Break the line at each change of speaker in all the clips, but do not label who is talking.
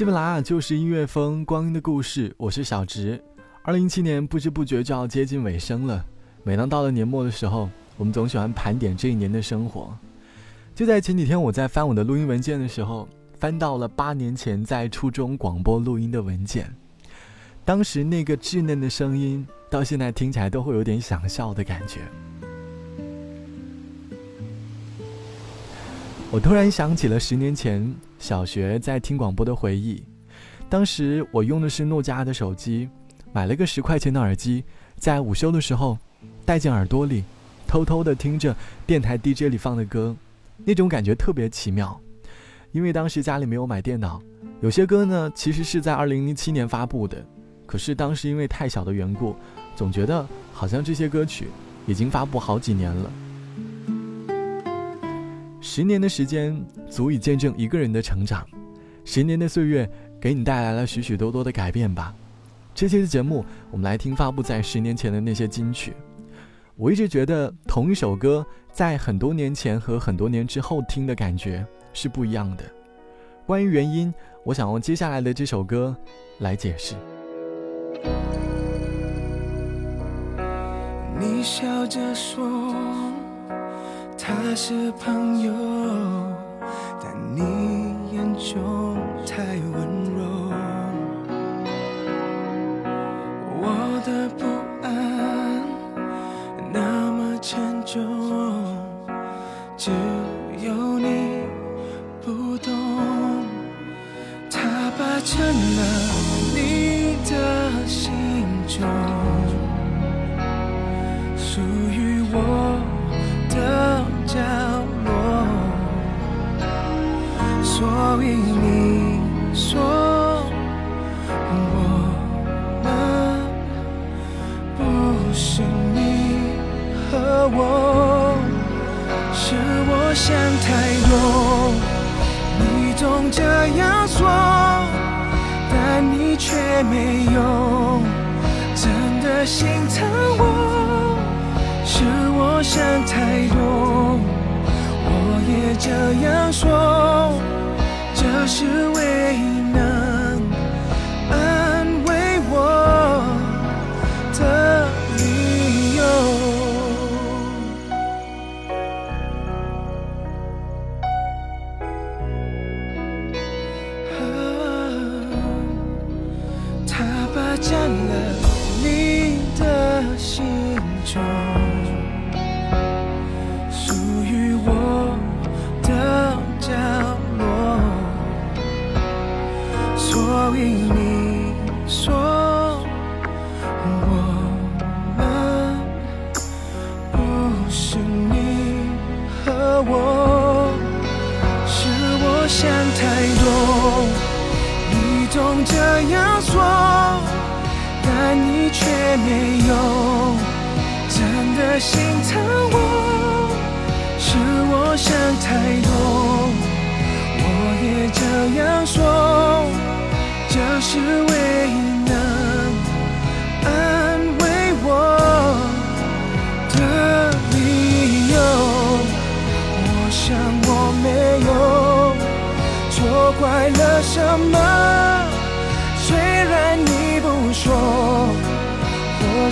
喜马拉雅就是音乐风，光阴的故事。我是小植。二零一七年不知不觉就要接近尾声了。每当到了年末的时候，我们总喜欢盘点这一年的生活。就在前几天，我在翻我的录音文件的时候，翻到了八年前在初中广播录音的文件。当时那个稚嫩的声音，到现在听起来都会有点想笑的感觉。我突然想起了十年前小学在听广播的回忆。当时我用的是诺基亚的手机，买了个十块钱的耳机，在午休的时候戴进耳朵里，偷偷的听着电台 DJ 里放的歌。那种感觉特别奇妙，因为当时家里没有买电脑，有些歌呢其实是在二零零七年发布的，可是当时因为太小的缘故，总觉得好像这些歌曲已经发布好几年了。十年的时间足以见证一个人的成长，十年的岁月给你带来了许许多多的改变吧。这期的节目，我们来听发布在十年前的那些金曲。我一直觉得同一首歌。在很多年前和很多年之后听的感觉是不一样的。关于原因，我想用接下来的这首歌来解释。
你笑着说他是朋友，我。是我想太多，你总这样说，但你却没有真的心疼我。是我想太多，我也这样说，这是唯一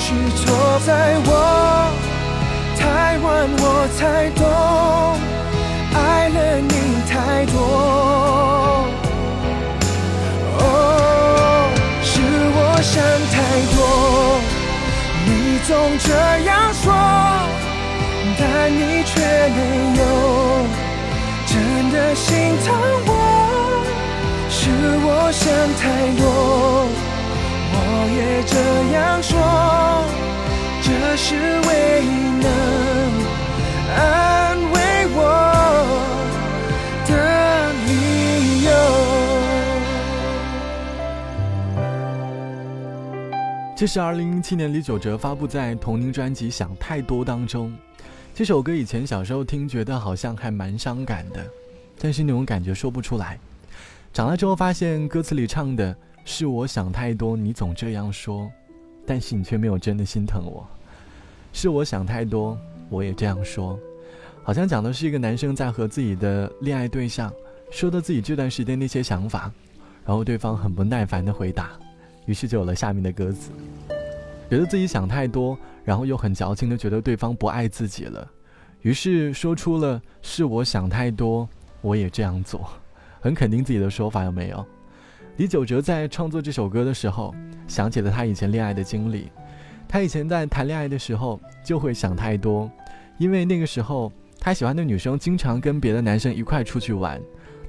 许错在我太晚，我才懂，爱了你太多。哦，是我想太多，你总这样说，但你却没有真的心疼我。是我想太多。也这样说，这是唯能安慰我的理由。
这是二零零七年李玖哲发布在同名专辑《想太多》当中。这首歌以前小时候听，觉得好像还蛮伤感的，但是那种感觉说不出来。长大之后发现歌词里唱的是我想太多，你总这样说，但是你却没有真的心疼我。是我想太多，我也这样说，好像讲的是一个男生在和自己的恋爱对象说的自己这段时间那些想法，然后对方很不耐烦的回答。于是就有了下面的歌词，觉得自己想太多，然后又很矫情的觉得对方不爱自己了，于是说出了是我想太多，我也这样做，很肯定自己的说法有没有？李玖哲在创作这首歌的时候，想起了他以前恋爱的经历，他以前在谈恋爱的时候就会想太多，因为那个时候他喜欢的女生经常跟别的男生一块出去玩，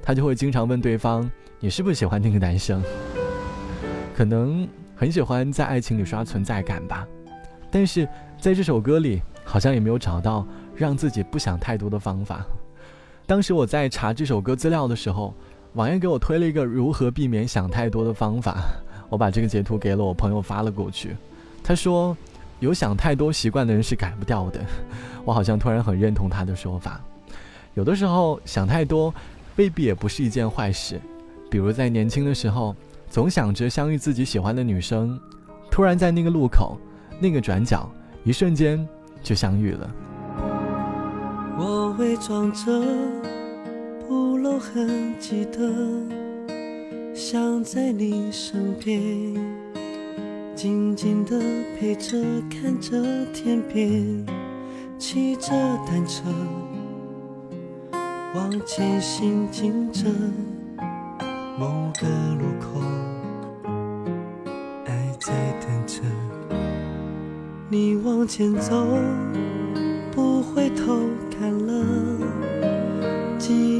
他就会经常问对方，你是不是喜欢那个男生？可能很喜欢在爱情里刷存在感吧，但是在这首歌里好像也没有找到让自己不想太多的方法。当时我在查这首歌资料的时候，网页给我推了一个如何避免想太多的方法，我把这个截图给了我朋友发了过去。他说，有想太多习惯的人是改不掉的。我好像突然很认同他的说法。有的时候想太多，未必也不是一件坏事。比如在年轻的时候。总想着相遇自己喜欢的女生，突然在那个路口、那个转角，一瞬间就相遇了。
我伪装着不露痕迹的，想在你身边，静静的陪着，看着天边，骑着单车往前行进着。某个路口，爱在等着你往前走，不回头看了记忆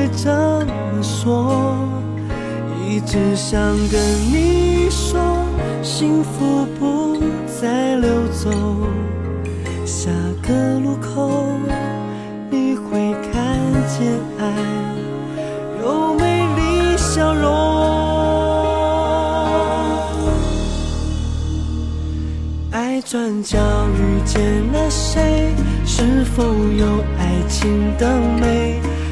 怎么说？一直想跟你说，幸福不再溜走。下个路口，你会看见爱有美丽。笑容，爱转角遇见了谁？是否有爱情的美？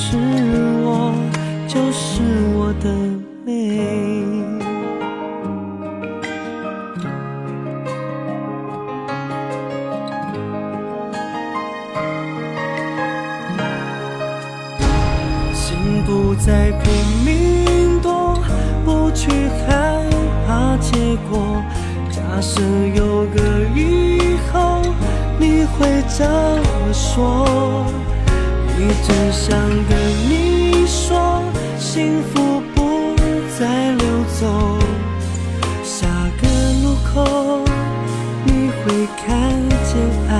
是我，就是我的美。心不再拼命躲，不去害怕结果。假设有个以后，你会怎么说？一直想跟你说，幸福不再溜走。下个路口，你会看见爱。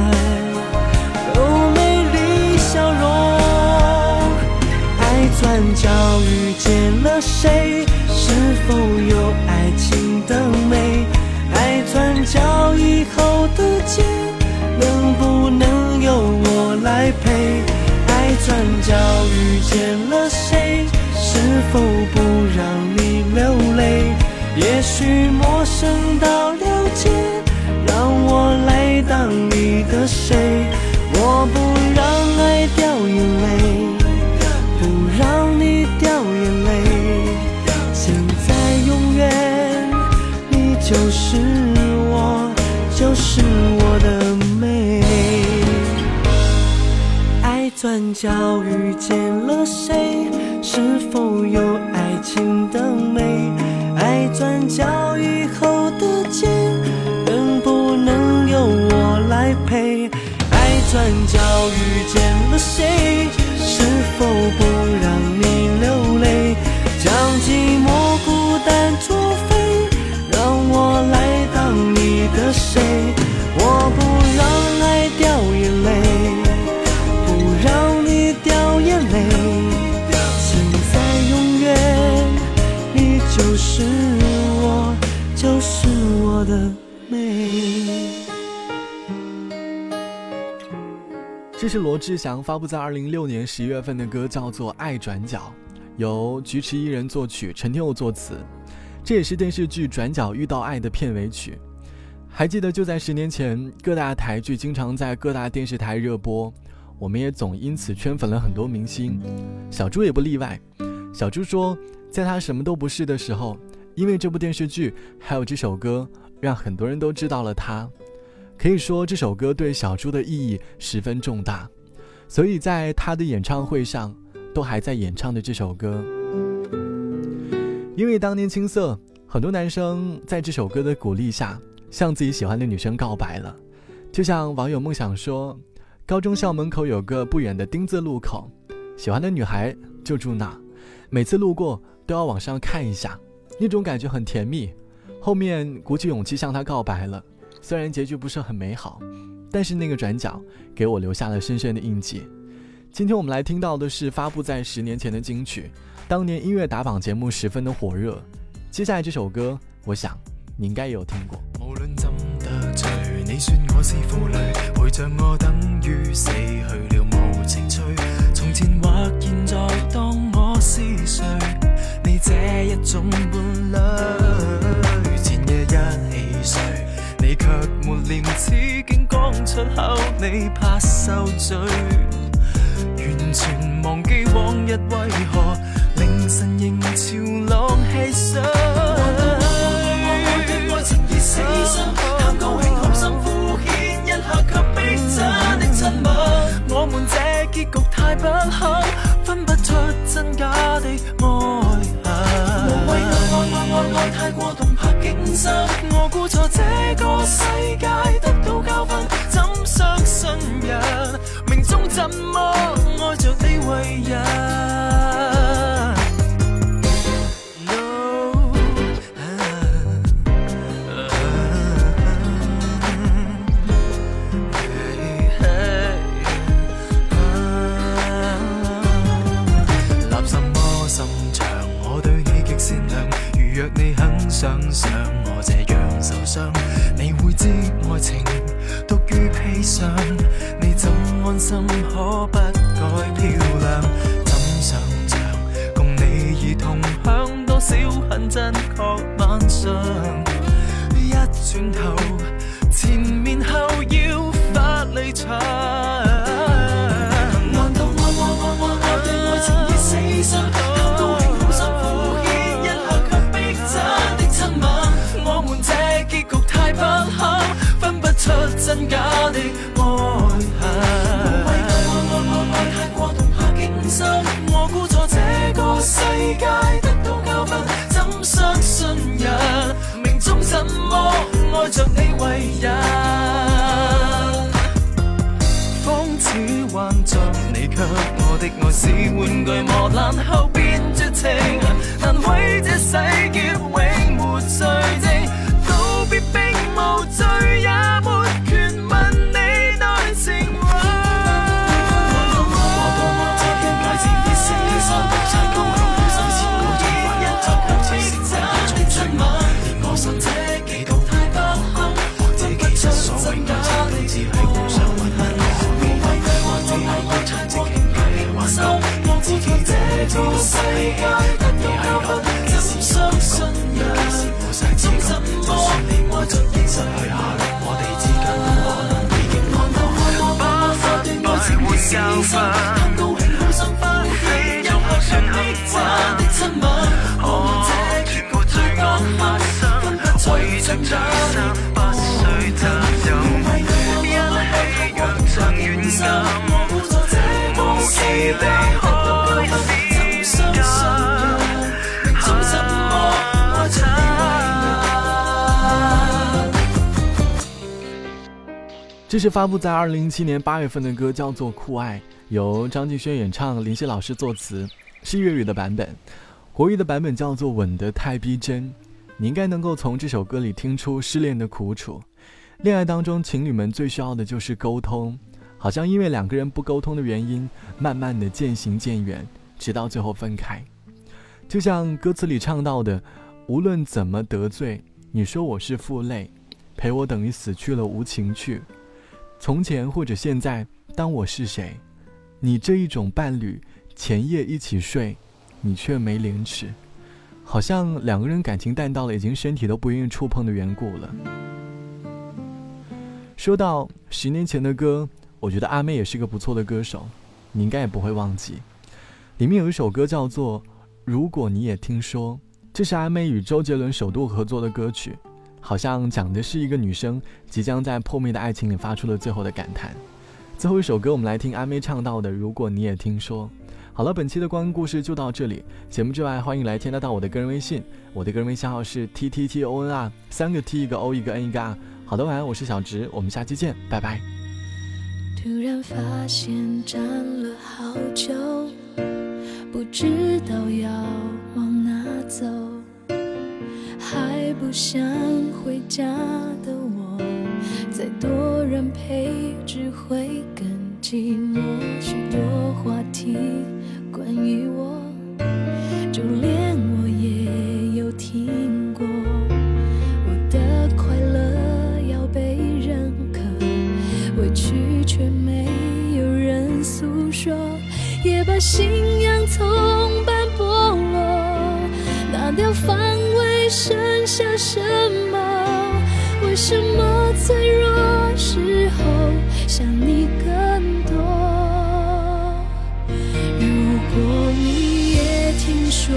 转角遇见了谁？是否转角遇见了谁？是否不让你流泪？也许陌生到了解，让我来当你的谁？我不让爱掉眼泪。不让你掉眼泪，现在永远，你就是我，就是我的转角遇见了谁？是否有爱情的美？爱转角以后的街，能不能由我来陪？爱转角遇见了谁？是否不让你流泪？将寂寞孤单作废，让我来当你的谁？
这是罗志祥发布在二零一六年十一月份的歌，叫做《爱转角》，由菊池一人作曲，陈天佑作词。这也是电视剧《转角遇到爱》的片尾曲。还记得就在十年前，各大台剧经常在各大电视台热播，我们也总因此圈粉了很多明星，小猪也不例外。小猪说，在他什么都不是的时候，因为这部电视剧还有这首歌，让很多人都知道了他。可以说这首歌对小猪的意义十分重大，所以在他的演唱会上都还在演唱的这首歌。因为当年青涩，很多男生在这首歌的鼓励下，向自己喜欢的女生告白了。就像网友梦想说，高中校门口有个不远的丁字路口，喜欢的女孩就住那，每次路过都要往上看一下，那种感觉很甜蜜。后面鼓起勇气向她告白了。虽然结局不是很美好，但是那个转角给我留下了深深的印记。今天我们来听到的是发布在十年前的金曲，当年音乐打榜节目十分的火热。接下来这首歌，我想你应该也有听过。
无论怎得罪，你说我是负累，陪着我等于死去了无情趣。从前或现在，当我是谁？你这一种伴侣，廉耻，竟讲出口，你怕受罪，完全忘记往日为何凌晨仍潮浪戏水。爱情已死心，谈高兴好心敷衍一下，却逼真的亲吻。我们这结局太不堪，分不出真假的爱界得到教訓，怎相信人？命中怎么爱着你為人？方似幻象，你卻我的愛是玩具磨爛後變絕情，世界得到教訓，怎相信人？怎怎麼愛着你失去下落，我哋之間都可能已經看透。把法對愛情已死心，貪高興好心敷衍，又合上逼真的親吻。我們這結局太不堪，分不出
这是发布在二零一七年八月份的歌，叫做《酷爱》，由张敬轩演唱，林夕老师作词，是粤语的版本。国语的版本叫做《吻得太逼真》。你应该能够从这首歌里听出失恋的苦楚。恋爱当中，情侣们最需要的就是沟通。好像因为两个人不沟通的原因，慢慢的渐行渐远，直到最后分开。就像歌词里唱到的：“无论怎么得罪，你说我是负累，陪我等于死去了无情趣。从前或者现在，当我是谁，你这一种伴侣，前夜一起睡，你却没廉耻。好像两个人感情淡到了已经身体都不愿意触碰的缘故了。”说到十年前的歌。我觉得阿妹也是个不错的歌手，你应该也不会忘记。里面有一首歌叫做《如果你也听说》，这是阿妹与周杰伦首度合作的歌曲，好像讲的是一个女生即将在破灭的爱情里发出了最后的感叹。最后一首歌，我们来听阿妹唱到的《如果你也听说》。好了，本期的光故事就到这里。节目之外，欢迎来添加到我的个人微信，我的个人微信号是 t t t o n r，三个 t 一个 o 一个 n 一个 r。好的，晚安，我是小直，我们下期见，拜拜。
突然发现站了好久，不知道要往哪走，还不想回家的我，再多人陪只会更寂寞。许多话题关于我，就连我也有听过。我的快乐要被认可，委屈却没有人诉说，也把心什么脆弱时候想你更多？如果你也听说，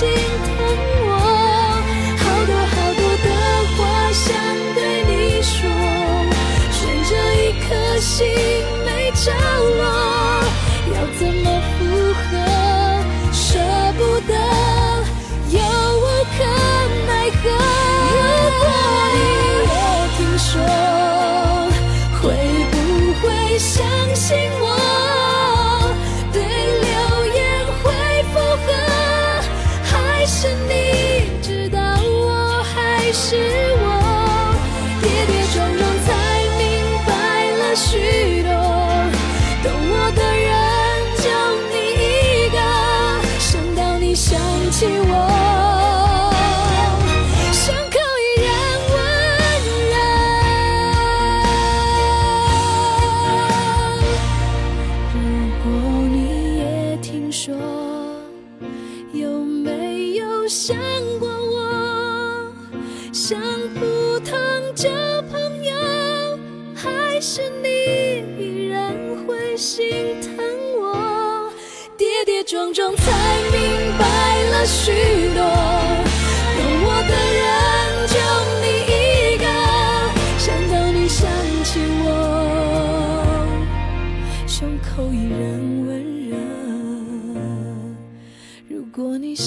会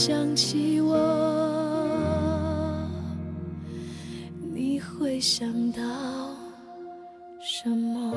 想起我，你会想到什么？